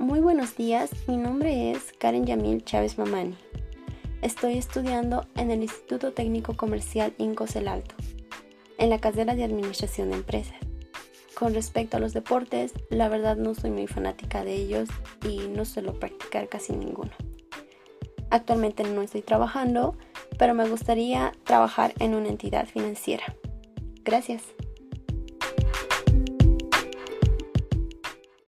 Muy buenos días, mi nombre es Karen Yamil Chávez Mamani. Estoy estudiando en el Instituto Técnico Comercial Incos El Alto, en la carrera de Administración de Empresas. Con respecto a los deportes, la verdad no soy muy fanática de ellos y no suelo practicar casi ninguno. Actualmente no estoy trabajando, pero me gustaría trabajar en una entidad financiera. Gracias.